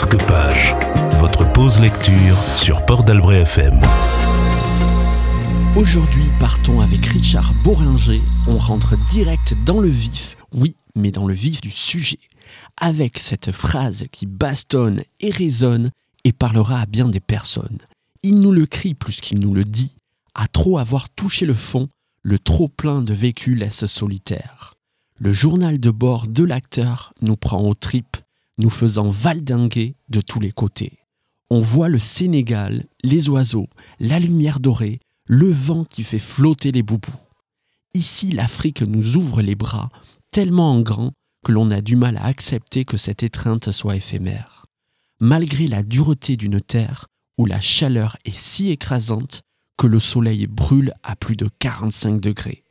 Marque-Page, votre pause lecture sur Port d'Albret FM. Aujourd'hui, partons avec Richard Boringer. On rentre direct dans le vif, oui, mais dans le vif du sujet, avec cette phrase qui bastonne et résonne et parlera à bien des personnes. Il nous le crie plus qu'il nous le dit. À trop avoir touché le fond, le trop plein de vécu laisse solitaire? Le journal de bord de l'acteur nous prend aux tripes, nous faisant valdinguer de tous les côtés. On voit le Sénégal, les oiseaux, la lumière dorée, le vent qui fait flotter les boubous. Ici, l'Afrique nous ouvre les bras, tellement en grand que l'on a du mal à accepter que cette étreinte soit éphémère. Malgré la dureté d'une terre où la chaleur est si écrasante que le soleil brûle à plus de 45 degrés.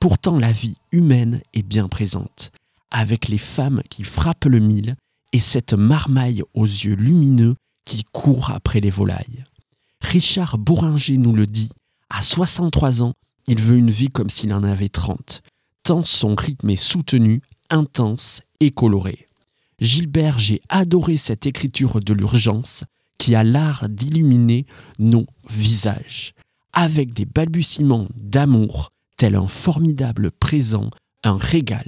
Pourtant, la vie humaine est bien présente, avec les femmes qui frappent le mille et cette marmaille aux yeux lumineux qui court après les volailles. Richard Bourringer nous le dit, à 63 ans, il veut une vie comme s'il en avait 30, tant son rythme est soutenu, intense et coloré. Gilbert, j'ai adoré cette écriture de l'urgence qui a l'art d'illuminer nos visages, avec des balbutiements d'amour, tel un formidable présent, un régal.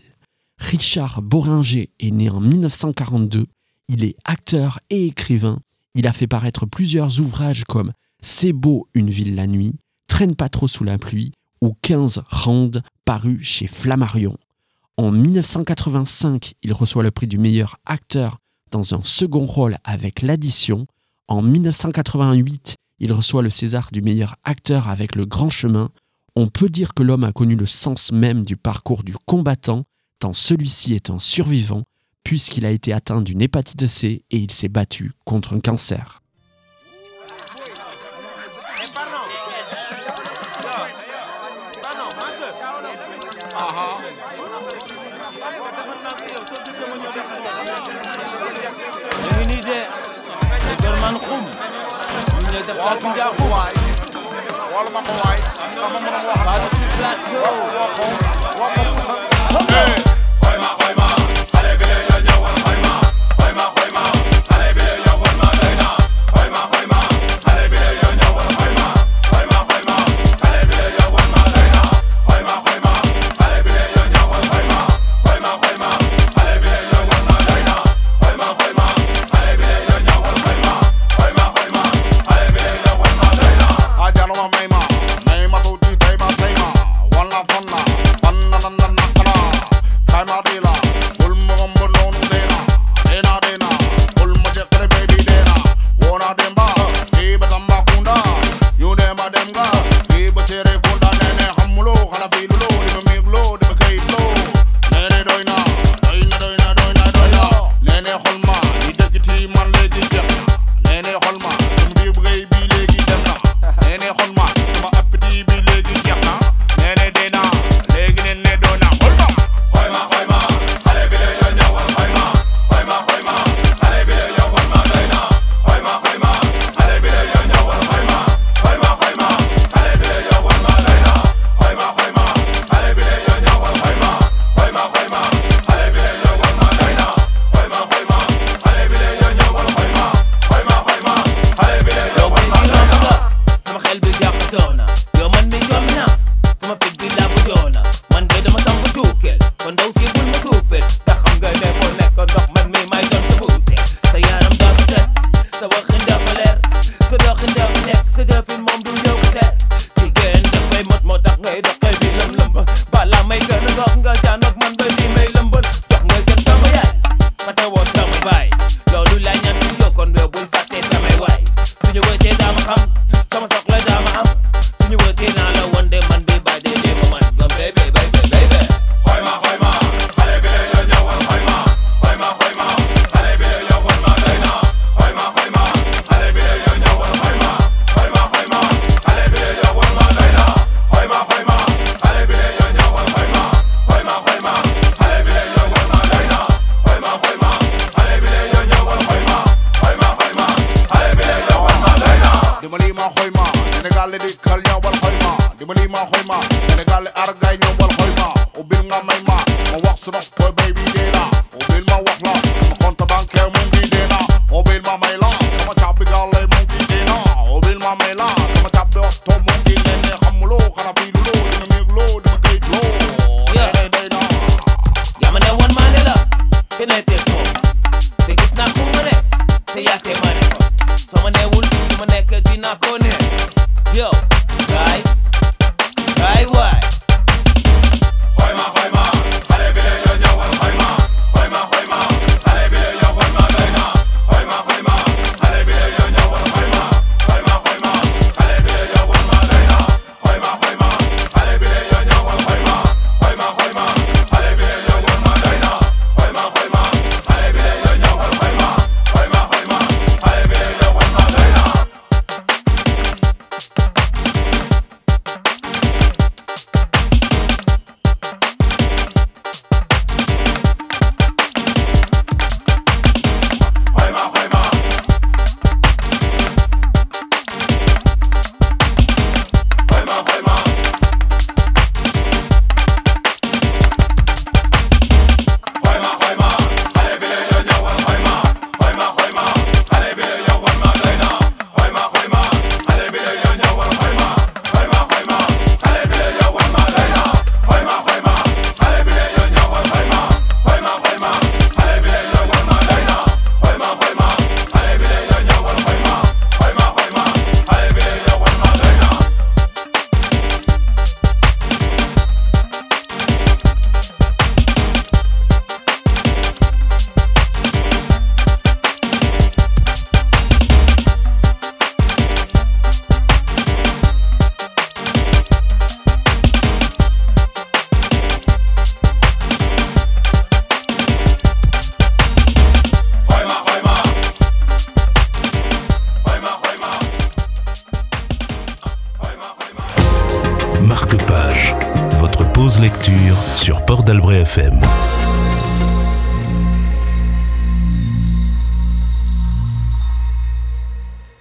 Richard Boringer est né en 1942, il est acteur et écrivain, il a fait paraître plusieurs ouvrages comme C'est beau une ville la nuit, Traîne pas trop sous la pluie ou 15 rounds paru chez Flammarion. En 1985, il reçoit le prix du meilleur acteur dans un second rôle avec L'Addition. En 1988, il reçoit le César du meilleur acteur avec Le Grand Chemin. On peut dire que l'homme a connu le sens même du parcours du combattant, celui-ci est un survivant, puisqu'il a été atteint d'une hépatite C et il s'est battu contre un cancer. Di Dimalima hoima, Senegal di kalnya wal hoima. Dimalima hoima, Senegal argay nya wal hoima. Ubil nga maima, ma wax sunu boy baby dela. Ubil ma wax la, ma konta banke mungi dela. Ubil ma maila, sama chabi galle mungi dela. Ubil ma maila, sama chabi otto mungi dela. Khamulo khana filulo, dina meglo, dina gaitlo. Yeah, yeah, man, one man dela. Can I take home? Take it snap, move it. Say tacones lecture sur Port d'Albret FM.